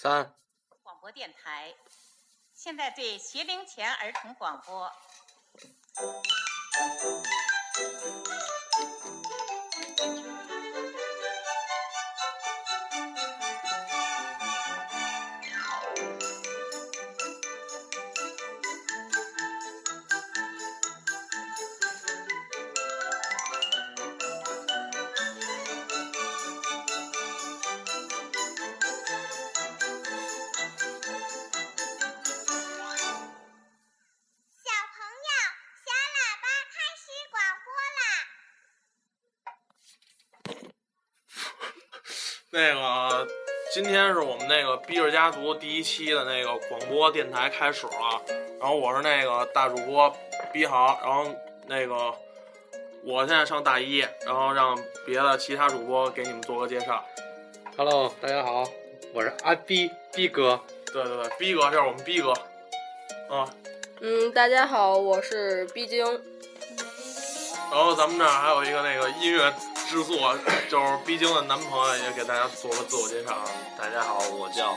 三广播电台，现在对学龄前儿童广播。今天是我们那个逼着家族第一期的那个广播电台开始了。然后我是那个大主播逼豪，然后那个我现在上大一，然后让别的其他主播给你们做个介绍。，Hello，大家好，我是阿逼逼哥。对对对，逼哥，这是我们逼哥。啊，嗯，大家好，我是毕晶。然后咱们这儿还有一个那个音乐制作，就是逼晶的男朋友，也给大家做个自我介绍。大家好，我叫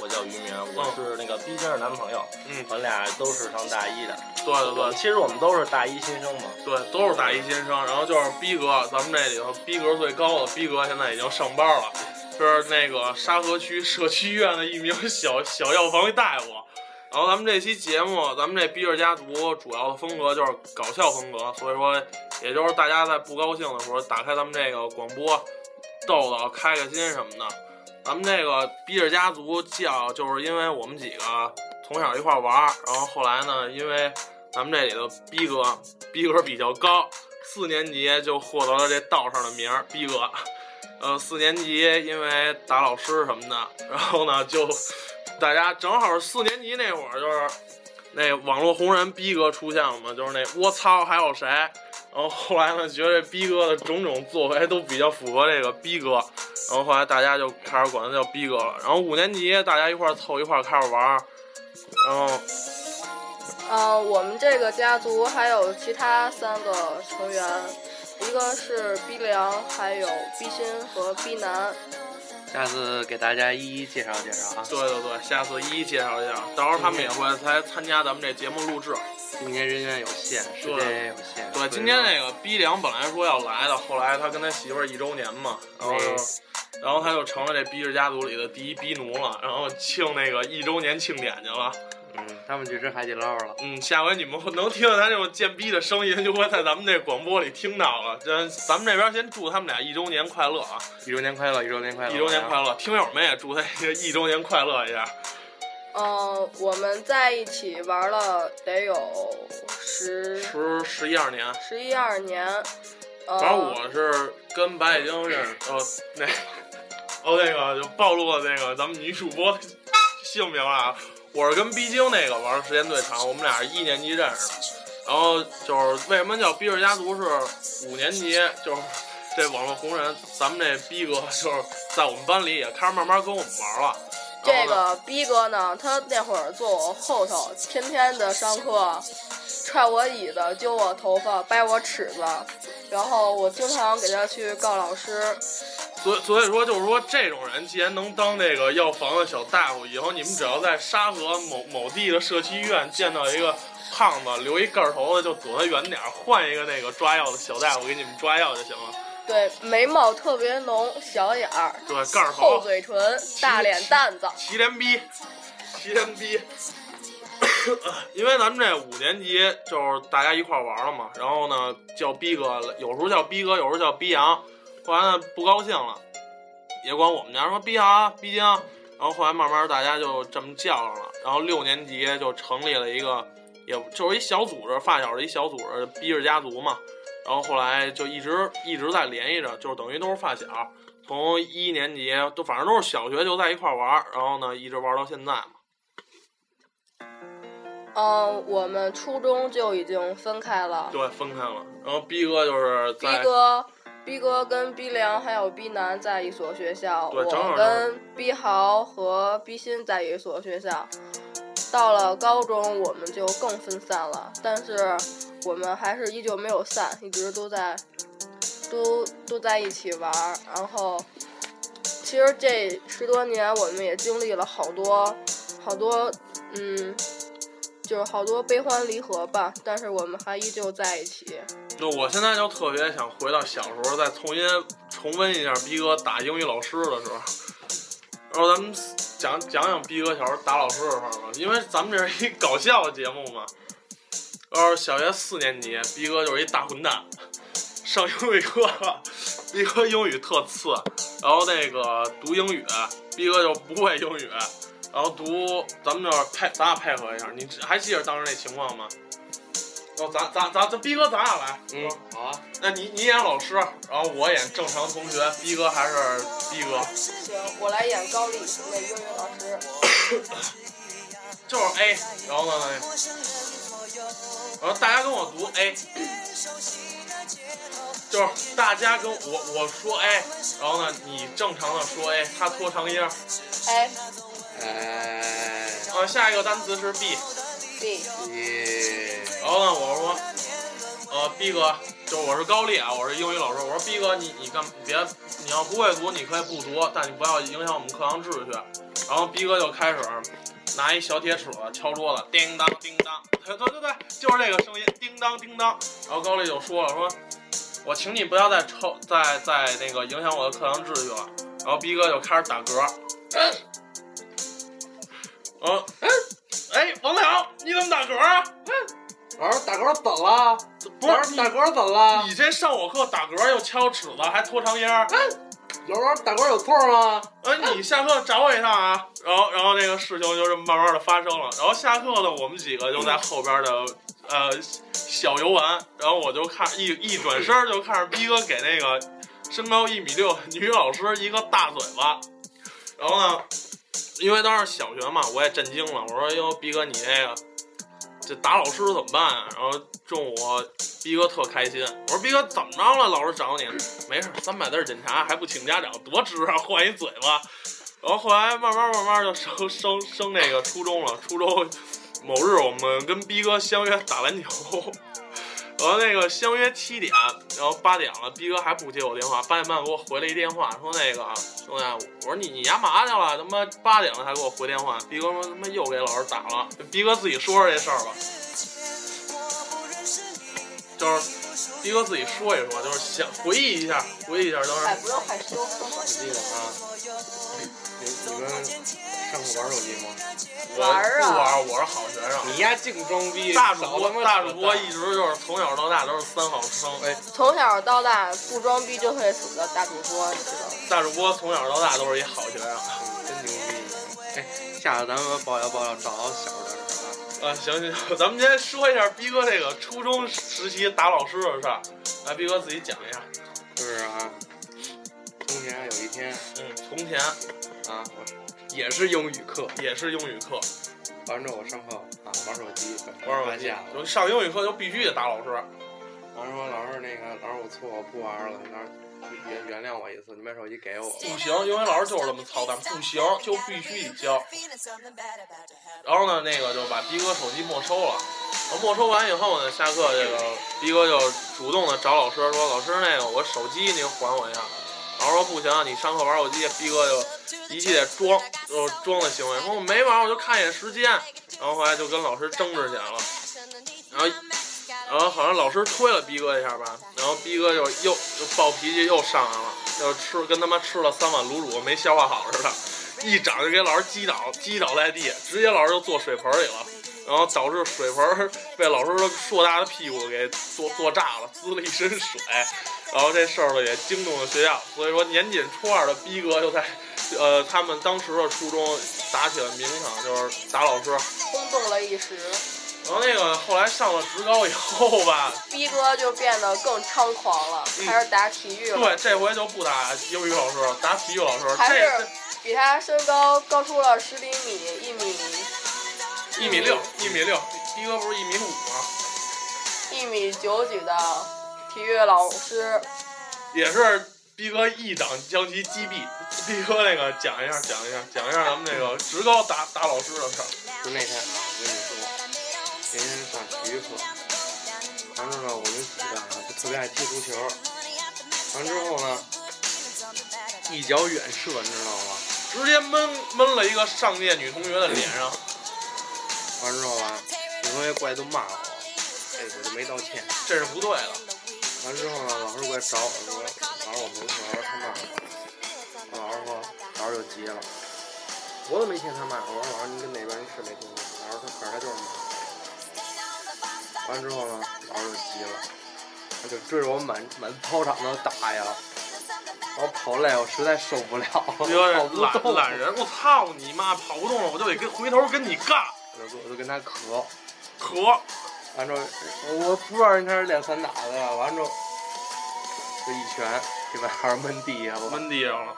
我叫于明，我是那个逼晶的男朋友，嗯，我们俩都是上大一的。对对对，其实我们都是大一新生嘛。对，都是大一新生。然后就是逼格，咱们这里头逼格最高的逼格现在已经上班了，是那个沙河区社区医院的一名小小药房大夫。然后咱们这期节目，咱们这逼着家族主要的风格就是搞笑风格，所以说，也就是大家在不高兴的时候打开咱们这个广播，逗逗、开开心什么的。咱们这个逼着家族叫，就是因为我们几个从小一块玩儿，然后后来呢，因为咱们这里的逼格逼格比较高，四年级就获得了这道上的名儿逼格。呃，四年级因为打老师什么的，然后呢就大家正好四年级那会儿，就是那网络红人逼哥出现了嘛，就是那我操还有谁？然后后来呢，觉得这逼哥的种种作为都比较符合这个逼哥，然后后来大家就开始管他叫逼哥了。然后五年级大家一块儿凑一块儿开始玩儿，然后嗯、我们这个家族还有其他三个成员，一个是逼良，还有逼心和逼男。下次给大家一一介绍介绍啊。对对对，下次一一介绍一下，到时候他们也会来参加咱们这节目录制。今天人员有限，时间也有限。对，今天那个逼良本来说要来的，后来他跟他媳妇儿一周年嘛，然后嗯然后他就成了这逼氏家族里的第一逼奴了，然后庆那个一周年庆典去了。嗯，他们去吃海底捞了。嗯，下回你们会能听到他这种贱逼的声音，就会在咱们这广播里听到了。咱咱们这边先祝他们俩一周年快乐啊！一周年快乐，一周年快乐，一周年快乐，听友们也祝他一周年快乐一下。嗯、我们在一起玩了得有十十十一二年，十一二年。呃、反正我是跟白雪晶认识，呃，那 哦那个就暴露了那个咱们女主播的 姓名啊。我是跟逼晶那个玩的时间最长，我们俩是一年级认识的。然后就是为什么叫逼着家族是五年级，就是这网络红人，咱们这逼哥就是在我们班里也开始慢慢跟我们玩了。这个逼哥呢，他那会儿坐我后头，天天的上课，踹我椅子，揪我头发，掰我尺子，然后我经常给他去告老师。所以所以说就是说，这种人既然能当这个药房的小大夫，以后你们只要在沙河某某地的社区医院见到一个胖子留一盖儿头的，就躲他远点儿，换一个那个抓药的小大夫给你们抓药就行了。对，眉毛特别浓，小眼儿，对，盖儿厚头，嘴唇，大脸蛋子。齐连逼，齐连逼。因为咱们这五年级就是大家一块儿玩了嘛，然后呢叫逼哥，有时候叫逼哥，有时候叫逼阳，后来呢不高兴了，也管我们家说逼羊、逼晶，然后后来慢慢大家就这么叫上了，然后六年级就成立了一个，也就是一小组织，发小的一小组织，逼着家族嘛，然后后来就一直一直在联系着，就是等于都是发小，从一年级都反正都是小学就在一块玩儿，然后呢一直玩到现在嘛。嗯，我们初中就已经分开了。对，分开了。然后逼哥就是逼在哥、逼哥跟逼良还有逼南在一所学校，对正好我跟逼豪和逼新在一所学校。到了高中，我们就更分散了，但是我们还是依旧没有散，一直都在都都在一起玩。然后，其实这十多年我们也经历了好多好多，嗯，就是好多悲欢离合吧，但是我们还依旧在一起。就我现在就特别想回到小时候，再重新重温一下逼哥打英语老师的时候。然后咱们讲讲讲逼哥小时候打老师的事儿吧，因为咱们这是一搞笑的节目嘛。然后小学四年级，逼哥就是一大混蛋，上英语课，逼哥英语特次，然后那个读英语，逼哥就不会英语，然后读咱们这配，咱俩配合一下，你还记得当时那情况吗？然后咱咱咱咱逼哥咱俩来，嗯，好啊，那你你演老师，然后我演正常同学，逼哥还是逼哥，行，我来演高丽那英语老师。就是 A，然后呢，然后大家跟我读 A，就是大家跟我我说 A，然后呢你正常的说 A，他拖长音儿，哎。哎，呃下一个单词是 B，，B，耶，然然后呢我说，呃 B 哥，就是我是高丽啊，我是英语老师，我说 B 哥你你干别，你要不会读你可以不读，但你不要影响我们课堂秩序。然后 B 哥就开始拿一小铁尺子敲桌子，叮当叮当，对对对，就是这个声音，叮当叮当。然后高丽就说了，说我请你不要再抽，再再那个影响我的课堂秩序了。然后 B 哥就开始打嗝，嗯，哎，王淼，你怎么打嗝啊？老师打嗝怎了？不是老师打嗝怎了？你这上我课打嗝又敲尺子，还拖长音儿。老师打嗝有错吗？呃，你下课找我一趟啊。然后，然后这个事情就这么慢慢的发生了。然后下课呢，我们几个就在后边的呃小游玩。然后我就看一一转身就看着逼哥给那个身高一米六女老师一个大嘴巴。然后呢，因为当时小学嘛，我也震惊了。我说：“哟，逼哥，你这个这打老师怎么办啊？”然后中午逼哥特开心。我说：“逼哥怎么着了？老师找你？没事，三百字检查还不请家长，多值啊！换一嘴巴。”然后后来慢慢慢慢就升升升那个初中了。初中某日我们跟逼哥相约打篮球，然后那个相约七点，然后八点了，逼哥还不接我电话，八点半给我回了一电话，说那个兄弟，我说你你干嘛去了？他妈八点了还给我回电话，逼哥说他妈又给老师打了，逼哥自己说说这事儿吧，就是逼哥自己说一说，就是想回忆一下，回忆一下当哎，时不用害羞，我记得啊，你你们上课玩手机吗？玩啊不玩，我是好学生。你丫净装逼！大主播大主播一直就是从小到大都是三好生，哎，从小到大不装逼就会死的大主播，你知道吗？大主播从小到大都是一好学生。真牛逼！哎，下次咱们爆料爆料找到小时候的事儿啊。啊，行行行，咱们先说一下逼哥这个初中时期打老师的事儿，来，逼哥自己讲一下。就是啊，从前有一天嗯，从前啊，我也是英语课，也是英语课，完之后我上课啊玩手机，玩手机就上英语课就必须得打老师。老师说老师那个老师我错我不玩了，老师原原谅我一次，你把手机给我。不行，英语老师就是这么操蛋，不行就必须得交。然后呢，那个就把逼哥手机没收了。然后没收完以后呢，下课这个逼哥就主动的找老师说：“老师，那个我手机您还我一下。”老师说：“不行，你上课玩手机。”逼哥就一系列装，就装的行为，说我没玩，我就看一眼时间。然后后来就跟老师争执起来了。然后然后好像老师推了逼哥一下吧，然后逼哥就又就暴脾气又上来了，就吃跟他妈吃了三碗卤煮没消化好似的，一掌就给老师击倒，击倒在地，直接老师就坐水盆里了，然后导致水盆 被老师的硕大的屁股给坐坐炸了，滋了一身水，然后这事儿呢也惊动了学校，所以说年仅初二的逼哥就在呃他们当时的初中打起了名堂，就是打老师。轰动了一时，然后那个后来上了职高以后吧，逼哥就变得更猖狂了，嗯开始打体育了。对，这回就不打英语老师了，打体育老师。还是这比他身高高出了十厘米，一米一米六，一米六，逼哥不是一米五吗？一米九几的体育老师，也是逼哥一掌将其击毙。逼哥那个讲一下，讲一下，讲一下咱们那个职高打打老师的事儿。就那天啊，我跟你说，那天上体育课，完之后我们几个啊就特别爱踢足球，完之后呢，一脚远射，你知道吗？直接闷闷了一个上届女同学的脸上。完之后吧，女同学过来都骂我，哎，我就没道歉。这是不对的。完之后呢，老师过来找我说，老师我没错，老师他骂我。老师说，老师就急了，我都没听他骂，我说老师您跟那边人是没听见？老师他可是他就是骂我。完之后呢，老师就急了，他就追着我满满操场的打呀。我跑累，我实在受不了，跑有不动懒懒人，我操你妈！跑不动了，我就得跟回头跟你干，我就我就跟他磕，磕。完之后我不知道人家是练散打的，完之后就一拳给把孩儿闷地下了，闷地上了。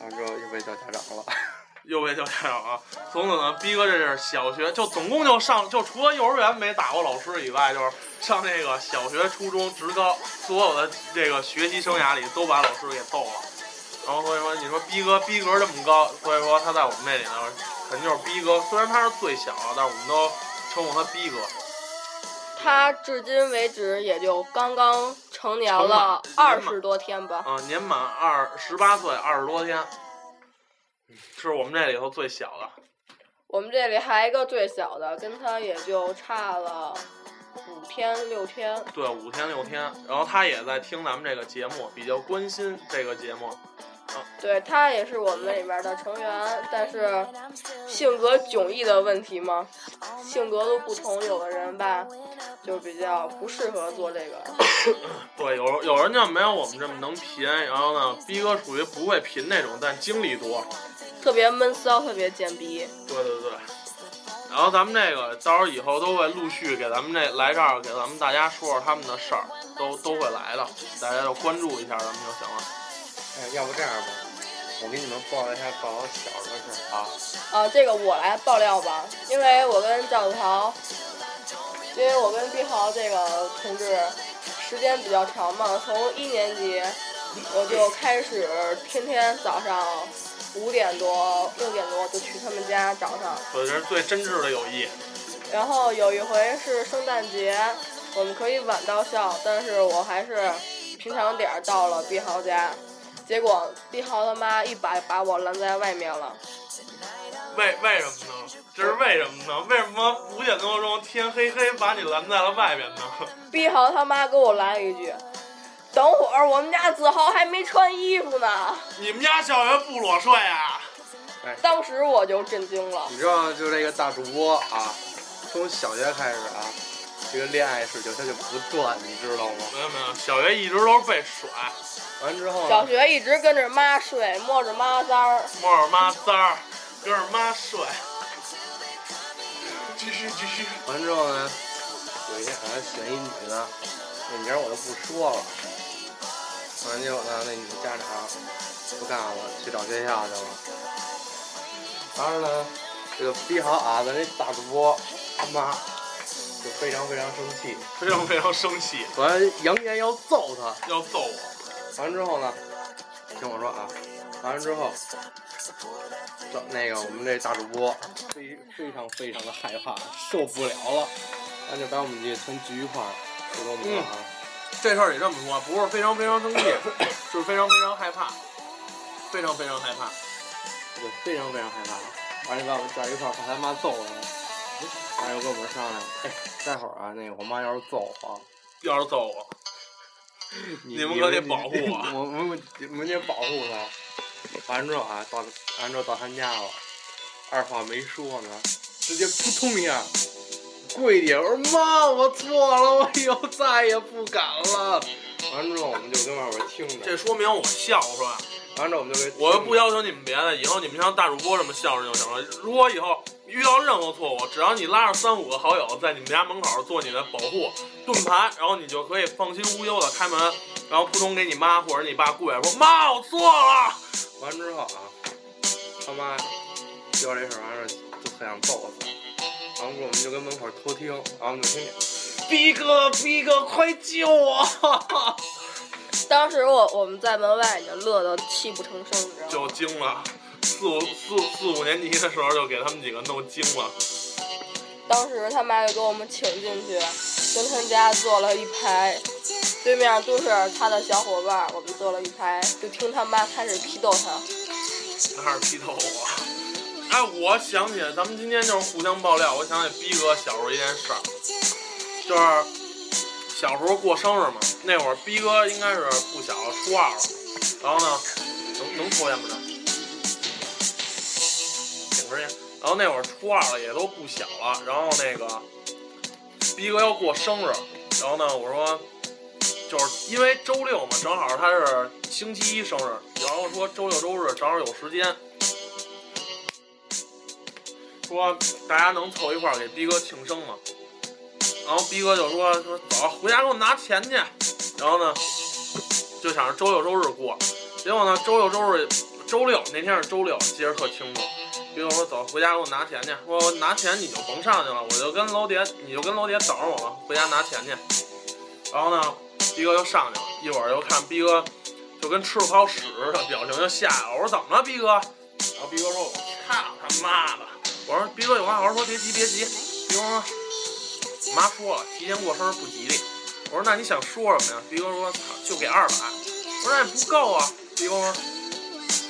完之后又被叫家长了，又被叫家长了。从此呢，逼哥这是小学就总共就上就除了幼儿园没打过老师以外，就是上那个小学、初中、职高，所有的这个学习生涯里都把老师给揍了。然后所以说，你说逼哥逼格这么高，所以说他在我们那里呢，肯定就是逼哥。虽然他是最小，但是我们都称呼他逼哥。他至今为止也就刚刚成年了二十多天吧。啊，年满二十八岁，二十多天，是我们这里头最小的。我们这里还一个最小的，跟他也就差了五天六天。对，五天六天。然后他也在听咱们这个节目，比较关心这个节目。对他也是我们里边的成员，但是性格迥异的问题嘛，性格都不同，有的人吧就比较不适合做这个。对，有有人就没有我们这么能贫，然后呢，逼哥属于不会贫那种，但精力多，特别闷骚，特别贱逼。对对对。然后咱们这个到时候以后都会陆续给咱们这来这儿给咱们大家说说他们的事儿，都都会来的，大家就关注一下咱们就行了。哎，要不这样吧，我给你们报一下报我小时候的事儿啊。啊，这个我来爆料吧，因为我跟赵子豪，因为我跟毕豪这个同志时间比较长嘛，从一年级我就开始天天早上五点多六点多就去他们家找他。我，这是最真挚的友谊。然后有一回是圣诞节，我们可以晚到校，但是我还是平常点儿到了毕豪家。结果毕豪他妈一把把我拦在外面了。为为什么呢？这是为什么呢？为什么五点多钟天黑黑把你拦在了外边呢？毕豪他妈给我来了一句：“等会儿我们家子豪还没穿衣服呢。你们家小学不裸睡啊？”当时我就震惊了。你知道，就这个大主播啊，从小学开始啊，这个恋爱事情他就不断，你知道吗？没有没有，小学一直都是被甩。完之后呢，小学一直跟着妈睡，摸着妈腮儿，摸着妈腮儿，跟着妈睡。继续继续。完之后呢，有一天俺选一女的，那名儿我就不说了。完结果呢，那女的家长不干了，去找学校去了。完了呢，这个逼好啊，咱这大主播他妈就非常非常生气，非常非常生气，完扬言要揍他。要揍我。完之后呢，听我说啊，完了之后，这那个我们这大主播非非常非常的害怕，受不了了，完就把我们这全聚一块儿，就跟我们说啊，这事儿得这么说，不是非常非常生气，是非常非常害怕，非常非常害怕。对，非常非常害怕。完了把我们叫一块儿，把他妈揍了。完了又跟我们商量，哎，待会儿啊，那个我妈要是揍我，要是揍我，你你们可得保护我我，我们我们得保护她。完了之后啊，到完之后到他家了，二话没说呢，直接扑通一下跪地，我说妈，我错了，我以后再也不敢了。完了之后我们就跟外边听着，这说明我孝顺。完了之后我们就给我又不要求你们别的，以后你们像大主播这么孝顺就行了。如果以后遇到任何错误，只要你拉着三五个好友在你们家门口做你的保护盾牌，然后你就可以放心无忧的开门，然后扑通给你妈或者你爸跪下说妈，我错了。完之后啊，他妈知道这事儿完事儿就很想揍他，然后我们就跟门口偷听，然后我们就听见，逼哥逼哥快救我！当时我我们在门外已经乐得泣不成声，你知道吗？就惊了，四五四四五年级的时候就给他们几个弄精了。当时他妈就给我们请进去，跟他们家坐了一排，对面都是他的小伙伴，我们坐了一排，就听他妈开始批斗他。那是批斗我。哎，我想起来，咱们今天就是互相爆料。我想起逼哥小时候一件事儿，就是小时候过生日嘛，那会儿逼哥应该是不小，初二了。然后呢，能能抽烟吗？这点根烟。然后那会儿初二了，也都不小了。然后那个逼哥要过生日，然后呢，我说就是因为周六嘛，正好他是星期一生日，然后说周六周日正好有时间。说大家能凑一块儿给逼哥庆生吗？然后逼哥就说说走，回家给我拿钱去。然后呢，就想着周六周日过。结果呢，周六周日，周六那天是周六，记得特清楚。逼哥说走，回家给我拿钱去。说拿钱你就甭上去了，我就跟楼底下，你就跟楼底下等着我吧，回家拿钱去。然后呢，逼哥就上去了，一会儿又看逼哥就跟吃了泡屎似的，表情就下来了。我说怎么了，逼哥？然后逼哥说：“我操他妈的！”我说逼哥有话好好说，别急别急。逼哥说，妈说了，提前过生日不吉利。我说那你想说什么呀？逼哥说，操，就给二百。我说那也不够啊。逼哥说，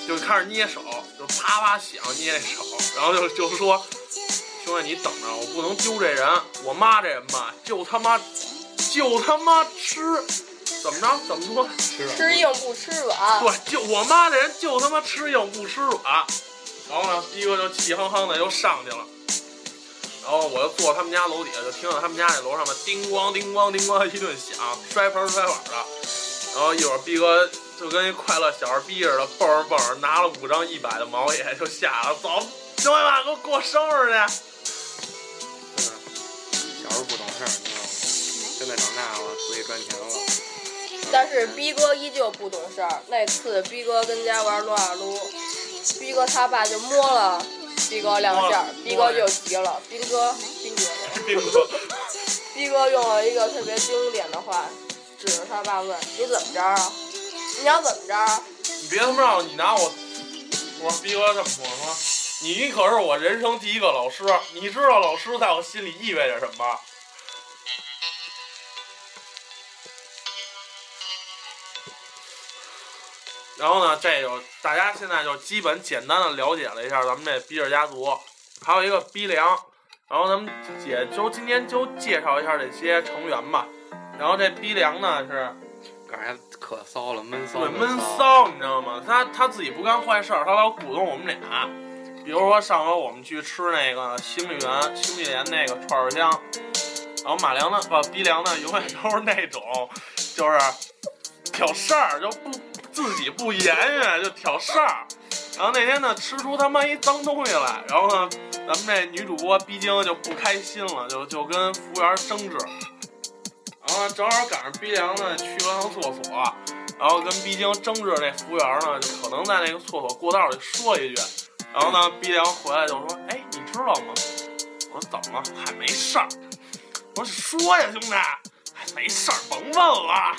就开始捏手，就啪啪响捏那手，然后就就说，兄弟你等着，我不能丢这人。我妈这人吧，就他妈就他妈吃，怎么着？怎么说？吃硬不吃软。对，就我妈这人就他妈吃硬不吃软。然后呢，逼哥就气哼哼的又上去了，然后我就坐他们家楼底下，就听到他们家那楼上面叮咣叮咣叮咣一顿响，摔盆摔碗的。然后一会儿逼哥就跟一快乐小孩逼似的，蹦着蹦着拿了五张一百的毛爷就下了，走，兄弟们给我过生日去。小时候不懂事儿，你知道吗？现在长大了，自己赚钱了。但是逼哥依旧不懂事儿。那次逼哥跟家玩撸啊撸，逼哥他爸就摸了逼哥两下，逼哥就急了。逼哥，逼哥，逼哥，逼哥用了一个特别经典的话，指着他爸问：“你怎么着啊？你要怎么着？”你别他妈让你拿我！我逼哥这么说，你可是我人生第一个老师，你知道老师在我心里意味着什么？然后呢，这就大家现在就基本简单的了解了一下咱们这逼着家族，还有一个逼良，然后咱们也就今天就介绍一下这些成员吧。然后这逼良呢是刚才可骚了，闷骚。对闷。骚，你知道吗？他他自己不干坏事儿，他老鼓动我们俩。比如说上回我们去吃那个星丽园、星丽园那个串串香，然后马良呢，不逼良呢，永远都是那种就是挑事儿，就不自己不言语就挑事儿。然后那天呢，吃出他妈一脏东西来，然后呢，咱们这女主播逼精就不开心了，就就跟服务员争执。然后，正好赶上逼良呢去了趟厕所，然后跟逼晶争执那服务员呢，就可能在那个厕所过道里说一句，然后呢，逼良回来就说：“哎，你知道吗？”我说：“怎么了？还没事儿。”我说：“说呀，兄弟，还没事儿，甭问了。”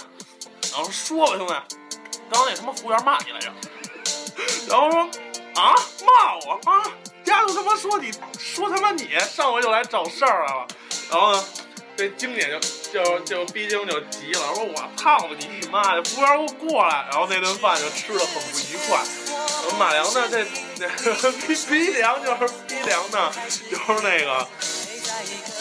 然后说吧，兄弟，刚刚那他妈服务员骂你来着。然后说：“啊，骂我啊！丫头他妈说你说他妈你上回就来找事儿来了。”然后呢，这经典就就就逼晶就急了，说：“我操你妈的！服务员给我过来！”然后那顿饭就吃的很不愉快。马良呢，这这逼逼良就是逼良呢，就是那个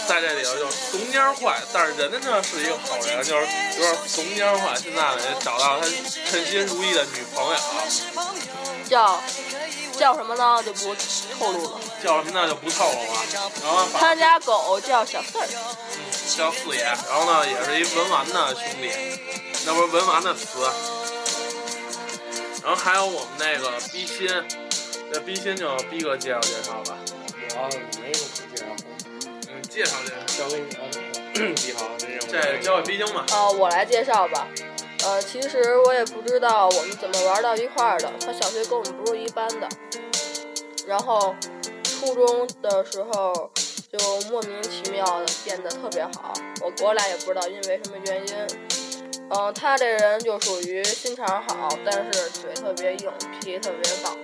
在这里头就怂蔫坏，但是人家呢是一个好人，就是有点怂蔫坏。现在呢也找到他称心如意的女朋友，叫叫什么呢？就不透露了。叫什么呢就不透露了。然后反他家狗叫小四儿，叫四爷，然后呢也是一文玩的兄弟，那不是文玩的词。然后还有我们那个逼心，这逼心就逼哥介绍介绍吧，我没什么可介绍的，嗯，介绍介绍。交给你了。你好，这交给逼晶吧。呃，我来介绍吧。呃，其实我也不知道我们怎么玩到一块儿的。他小学跟我们不是一班的，然后初中的时候就莫名其妙的变得特别好。我我俩也不知道因为什么原因。嗯、他这人就属于心肠好，但是嘴特别硬，脾气特别暴。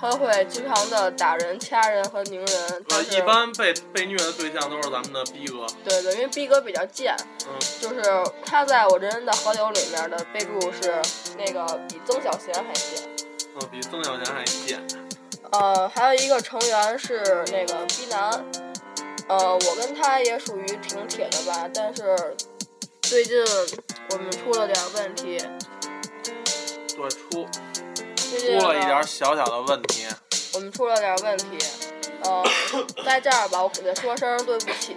他会经常的打人、掐人和拧人。呃，一般被被虐的对象都是咱们的逼哥。对对，因为逼哥比较贱，嗯，就是他在我这人的好友里面的备注是那个比曾小贤还贱。嗯，比曾小贤还贱。呃，还有一个成员是那个逼男，呃，我跟他也属于挺铁的吧，但是最近我们出了点问题，对，出出了一点小小的问题。我们出了点问题，呃，在这儿吧，我给他说声对不起。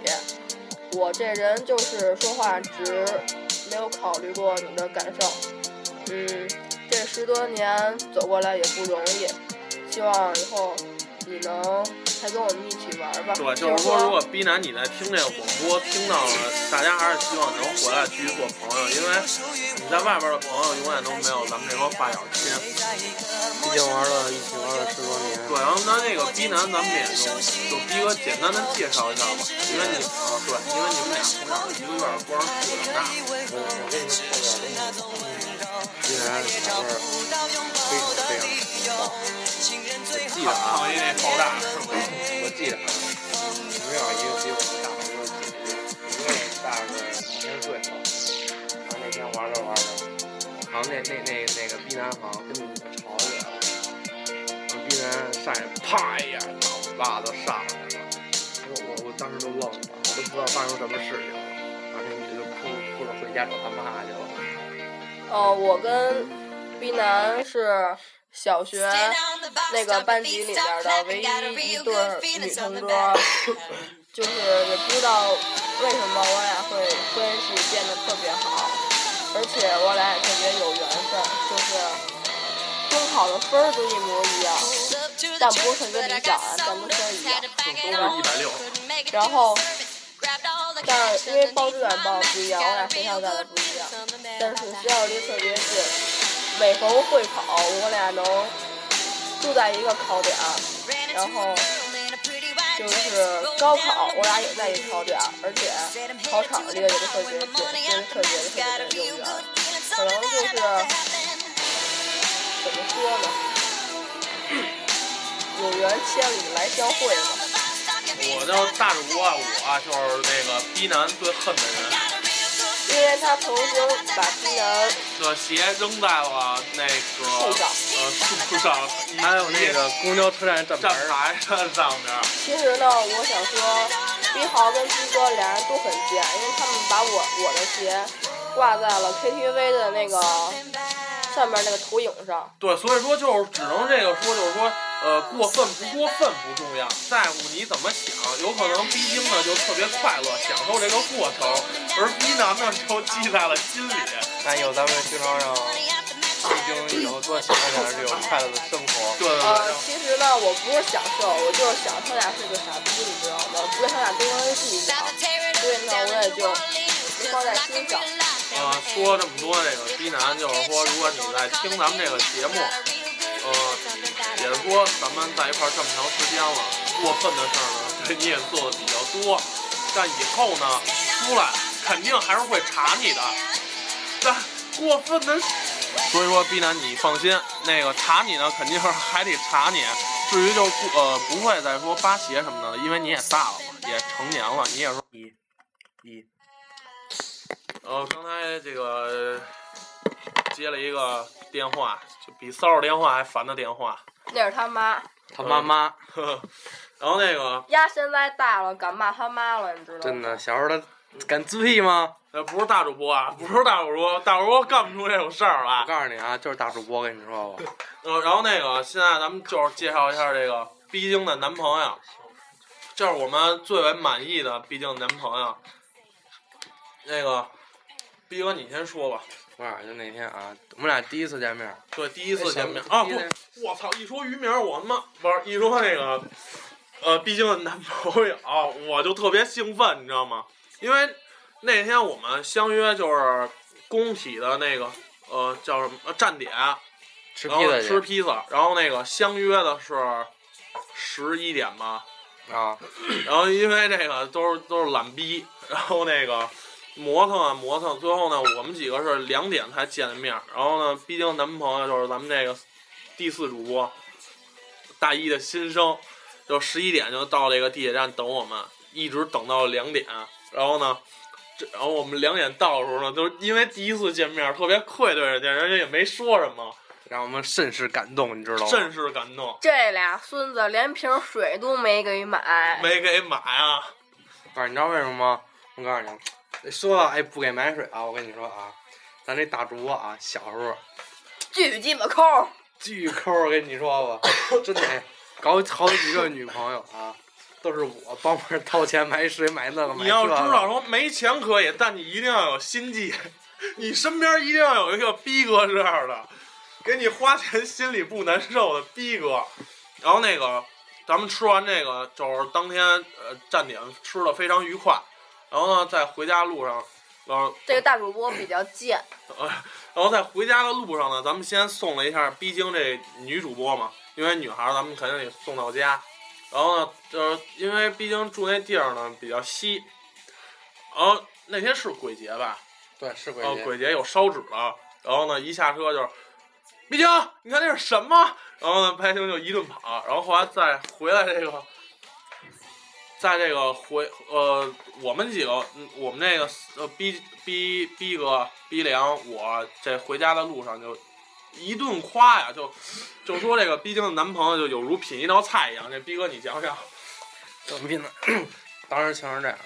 我这人就是说话直，没有考虑过你的感受。嗯，这十多年走过来也不容易，希望以后你能还跟我们一起玩吧。对，就就是说，如果逼男你在听这个广播听到了，大家还是希望能回来继续做朋友，因为你在外边的朋友永远都没有咱们这帮发小亲。毕竟玩了一起玩了十多年。对，然后那那个逼男，咱们也就就逼哥简单的介绍一下吧，因为你啊，对，因为你们俩从小一个院儿光是长大，我我给你们说点东西。依然小辈儿非常非常棒。我记得啊，胖一那爆炸？我记得啊，你们有比我们大很多的姐姐，一个大个两千岁吧。然后那天玩着玩着，好像那那那那个逼男好像跟你们吵起来了，然后逼男上去啪一下，脑子把都上来了。我我我当时都愣了，我都不知道发生什么事情了。然后那女的就哭哭着回家找他妈去了。呃，我跟逼男是小学那个班级里边的唯一一对女同桌，就是也不知道为什么我俩会关系变得特别好，而且我俩也特别有缘分，就是中考的分儿都一模一样，但不是特别理想啊，咱们分儿一样。都是一百六。然后，但是因为报志愿报的不一样，我俩学校在的不一样，但是学校离特别近，每逢会考，我俩能住在一个考点，然后就是高考，我俩也在一个考点，而且考场离得也特别近，所以特别特别的有缘，可能就是怎么说呢，有缘千里来相会吧。我叫大主播啊，我就是那个逼男最恨的人，因为他曾经把逼男这鞋扔在了那个树上呃树上，还有那个公交车站站上。其实呢，我想说，逼豪跟逼哥俩人都很贱，因为他们把我我的鞋挂在了 KTV 的那个上面那个投影上。对，所以说就是只能这个说，就是说，呃，过分不过分不重要，在乎你怎么想。有可能逼精呢就特别快乐，享受这个过程，而逼男呢就记在了心里。那有咱们经常让逼精以后多享受点这种快乐的生活。对对呃对，，其实呢，我不是享受，我就是想他俩是个傻逼，你知道吗？不是他俩多人计较，所以呢，我也就没放在心上。呃，说这么多这个逼男，就是说，如果你在听咱们这个节目，呃，也是说咱们在一块儿这么长时间了，过分的事儿呢，对你也做的比较多，但以后呢，出来肯定还是会查你的。但过分的，所以说逼男你放心，那个查你呢，肯定是还得查你。至于就不呃不会再说扒鞋什么的了，因为你也大了嘛，也成年了，你也说一一。呃，刚才这个接了一个电话，就比骚扰电话还烦的电话。那是他妈，他妈妈呵呵，然后那个丫现在大了，敢骂他妈了，你知道吗？真的，小时候他敢醉吗？呃不是大主播啊，不是大主播，大主播干不出这种事儿来我。告诉你啊，就是大主播，跟你说吧。呃，然后那个现在咱们就是介绍一下这个毕竟的男朋友，这是我们最为满意的毕竟男朋友。那个毕哥，你先说吧。我俩就那天啊，我们俩第一次见面，对，第一次见面啊，不，我操！一说于明儿，我他妈不是一说那个，呃，毕竟男朋友，我就特别兴奋，你知道吗？因为那天我们相约就是工体的那个呃叫什么呃站点，吃披萨吃披萨，然后那个相约的是十一点吧，啊，然后因为这个都是都是懒逼，然后那个磨蹭啊磨蹭，最后呢我们几个是两点才见的面儿，然后呢，毕竟男朋友就是咱们这个第四主播大一的新生，就十一点就到这个地铁站等我们，一直等到两点。然后呢，这然后我们两点到的时候呢，就是因为第一次见面，特别愧对人家，人家也没说什么，让我们甚是感动，你知道吗？甚是感动，这俩孙子连瓶水都没给买，没给买啊。不是，你知道为什么吗？我告诉你，说到哎不给买水啊，我跟你说啊，咱这大主播啊，小时候巨鸡巴抠。巨抠，我跟你说吧，真的，哎搞好几个女朋友啊，都是我帮忙掏钱买水买那个买你要知道说没钱可以，但你一定要有心计，你身边一定要有一个逼哥这样的，给你花钱心里不难受的逼哥。然后那个，咱们吃完这个，就是当天呃站点吃的非常愉快。然后呢，在回家路上，然后这个大主播比较贱，然后在回家的路上呢，咱们先送了一下逼京这女主播嘛，因为女孩儿咱们肯定得送到家。然后呢，就是因为毕竟住那地儿呢比较稀，然后那天是鬼节吧，对，是鬼节，哦鬼节有烧纸了，然后呢一下车就是，毕京，你看那是什么？然后呢白星就一顿跑，然后后来再回来这个，在这个回呃我们几个，嗯我们那个呃逼逼逼哥逼良，我这回家的路上就一顿夸呀，就就说这个逼京的男朋友就有如品一道菜一样，这逼哥你讲讲，怎么拼的？当时情是这样的，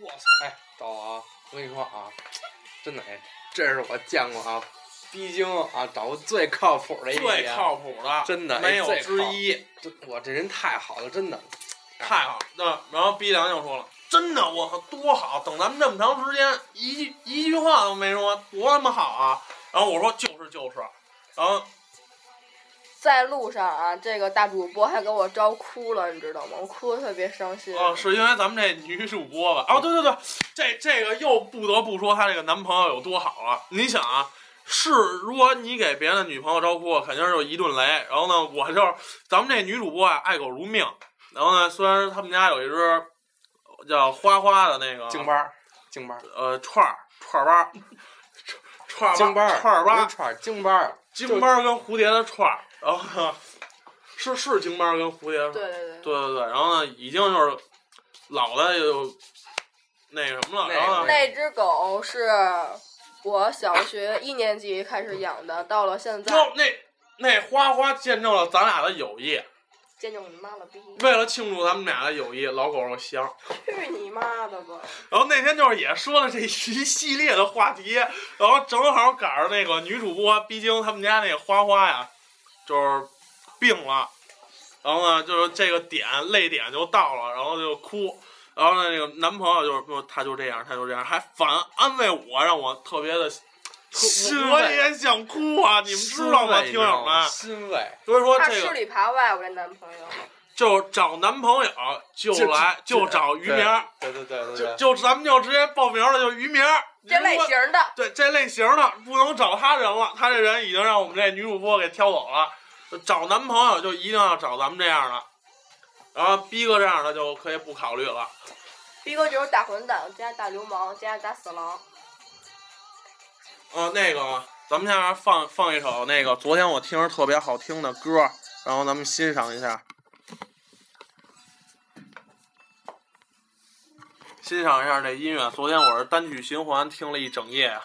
我操！哎，赵啊，我跟你说啊，真的哎，这是我见过啊，逼京啊找的最靠谱的一个最，靠谱的，真的哎没有之一。真我这人太好了，真的。太好，那然后逼良就说了，真的我靠多好，等咱们这么长时间，一句一句话都没说，多他妈好啊！然后我说就是就是，然后在路上啊，这个大主播还给我招哭了，你知道吗？我哭的特别伤心。哦、是因为咱们这女主播吧？哦，对对对，这这个又不得不说她这个男朋友有多好了。你想啊，是如果你给别人的女朋友招哭，肯定就一顿雷。然后呢，我就咱们这女主播啊，爱狗如命。然后呢，虽然他们家有一只叫花花的那个京巴儿，京巴儿，呃串儿串儿巴儿，串儿京班儿，串儿巴儿，串儿，京巴儿，京巴儿跟蝴蝶的串儿，然后呢，是是京巴儿跟蝴蝶的串儿，对对对。对对对，然后呢，已经就是老的也就那什么了，那然后呢，那只狗是我小学一年级开始养的，到了现在，哟，那那花花见证了咱俩的友谊。见证你妈了逼！为了庆祝咱们俩的友谊，老狗肉香。去你妈的吧！然后那天就是也说了这一系列的话题，然后正好赶上那个女主播，毕竟他们家那个花花呀，就是病了，然后呢，就是这个点泪点就到了，然后就哭，然后呢，那个男朋友就是说他就这样，他就这样，还反安慰我，让我特别的，我也想哭啊！你们知道吗，听友们？欣慰，所以说他吃这个里扒外，我这男朋友。就找男朋友就来就找于明儿，对对对对就对，就咱们就直接报名了，就于明儿。这类型的，对这类型的不能找他人了，他这人已经让我们这女主播给挑走了。找男朋友就一定要找咱们这样的，然后逼哥这样的就可以不考虑了。逼哥就是大混蛋加大流氓加大死狼。呃，那个咱们下面放放一首那个昨天我听着特别好听的歌，然后咱们欣赏一下，欣赏一下这音乐。昨天我是单曲循环听了一整夜。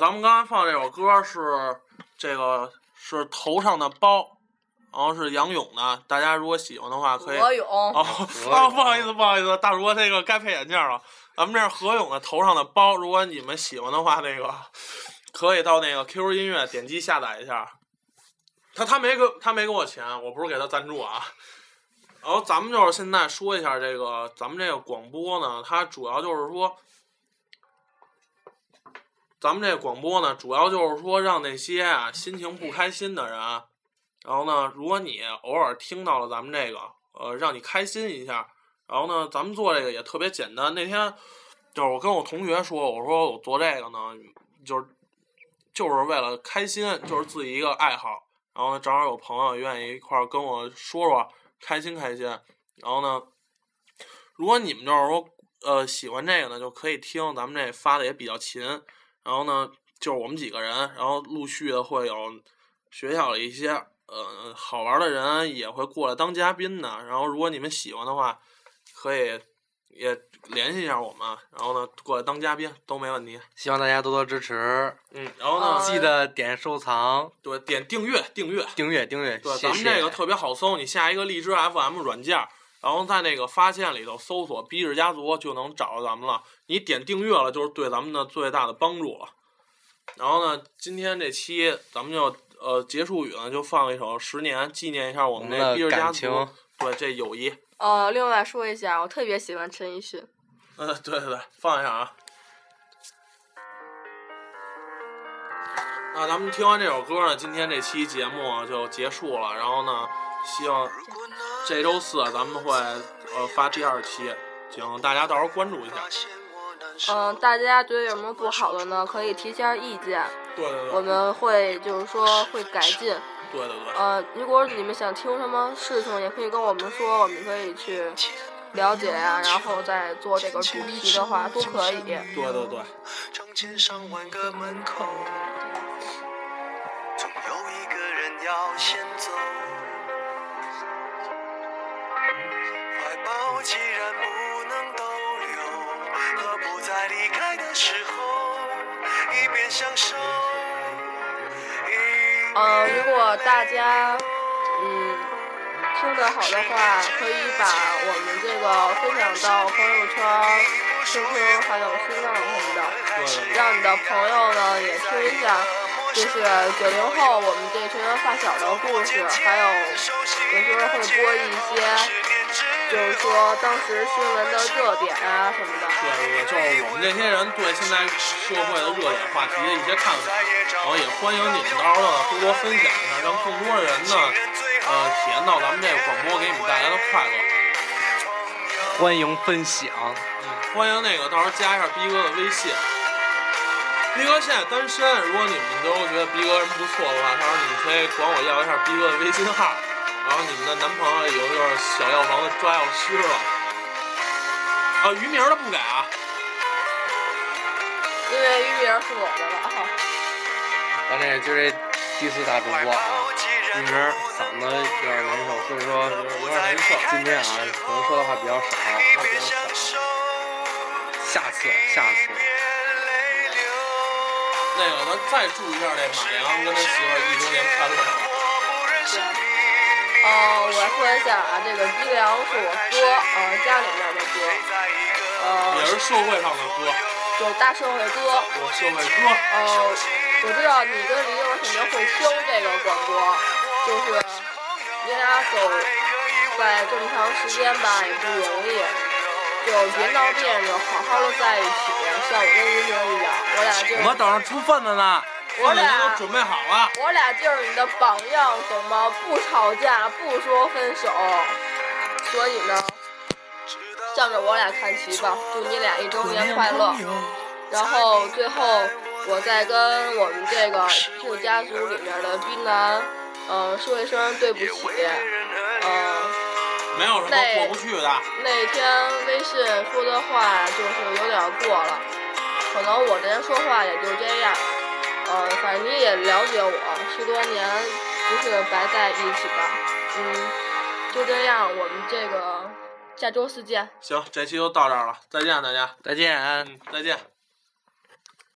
咱们刚才放这首歌是这个是头上的包，然后是杨勇的，大家如果喜欢的话可以。何勇，哦，哦，不好意思，不好意思，大叔，那个该配眼镜了。咱们这是何勇的头上的包，如果你们喜欢的话，那个可以到那个 QQ 音乐点击下载一下。他他没给他没给我钱，我不是给他赞助啊。然后咱们就是现在说一下这个，咱们这个广播呢，它主要就是说，咱们这广播呢，主要就是说让那些啊心情不开心的人，然后呢，如果你偶尔听到了咱们这个，呃，让你开心一下，然后呢，咱们做这个也特别简单。那天就是我跟我同学说，我说我做这个呢，就是就是为了开心，就是自己一个爱好。然后呢，正好有朋友愿意一块儿跟我说说，开心开心。然后呢，如果你们就是说呃喜欢这个呢，就可以听，咱们这发的也比较勤。然后呢，就是我们几个人，然后陆续的会有学校的一些呃好玩的人也会过来当嘉宾的。然后如果你们喜欢的话，可以也联系一下我们，然后呢过来当嘉宾都没问题。希望大家多多支持，嗯，然后呢，呃记得点收藏、对点订阅订阅。订阅、订阅。对，谢咱们这个特别好搜，你下一个荔枝 FM 软件，然后在那个发现里头搜索“逼日家族”就能找到咱们了。你点订阅了，就是对咱们的最大的帮助了。然后呢，今天这期咱们就呃结束语呢，就放一首《十年》，纪念一下我们的逼日家族情。对，这友谊。呃，另外说一下，我特别喜欢陈奕迅。嗯，对对对，放一下啊。那咱们听完这首歌呢，今天这期节目啊就结束了。然后呢，希望这周四咱们会呃发第二期，请大家到时候关注一下。嗯、大家觉得有什么不好的呢？可以提下意见，对对对，我们会就是说会改进。对对对，呃，如果你们想听什么事情，也可以跟我们说，我们可以去了解呀、然后再做这个主题的话都可以。对对对，成千上万个门口，总有一个人要先走。时候一边享受？呃，如果大家嗯听得好的话，可以把我们这个分享到朋友圈、QQ 还有新浪什么的，让你的朋友呢也听一下，就是九零后我们这群发小的故事，还有有时候会播一些，就是说当时新闻的热点啊什么的。对对对，就是我们这些人对现在社会的热点话题的一些看法，然后也欢迎你们到时候呢多多分享一下，让更多人呢呃体验到咱们这个广播给你们带来的快乐。欢迎分享。嗯，欢迎那个到时候加一下逼哥的微信。逼哥现在单身，如果你们都觉得逼哥人不错的话，到时候你们可以管我要一下逼哥的微信号，然后你们的男朋友以后就是小药房的抓药师了。啊，于名儿的不改啊。因为域名是我的了哈。咱这就这第四大主播啊，一名儿嗓子有点难受，所以说有点难受今天啊可能说的话比较少，话比较少。下次下次，那个，咱再祝一下这马良跟他媳妇儿一周年快乐吧。呃，我说一下啊，这个逼良是我哥，呃，家里面的哥，呃，也是社会上的哥，就大社会哥。我社会哥。呃，我知道你跟李友肯定会听这个广播，就是你俩走在这么长时间吧，也不容易，就别闹别扭，好好的在一起，像我跟于明一样，我俩就是我等着出份子呢。我俩都准备好了。我俩就是你的榜样，懂吗？不吵架，不说分手，所以呢，向着我俩看齐吧，祝你俩一周年快乐。然后最后，我再跟我们这个这个家族里面的冰男，呃，说一声对不起，呃，没有什么那过不去的。那天微信说的话就是有点过了，可能我这人说话也就这样，呃，反正你也了解我，十多年不是白在一起的，嗯，就这样，我们这个下周四见。行，这期就到这儿了，再见大家，再见。嗯，再见。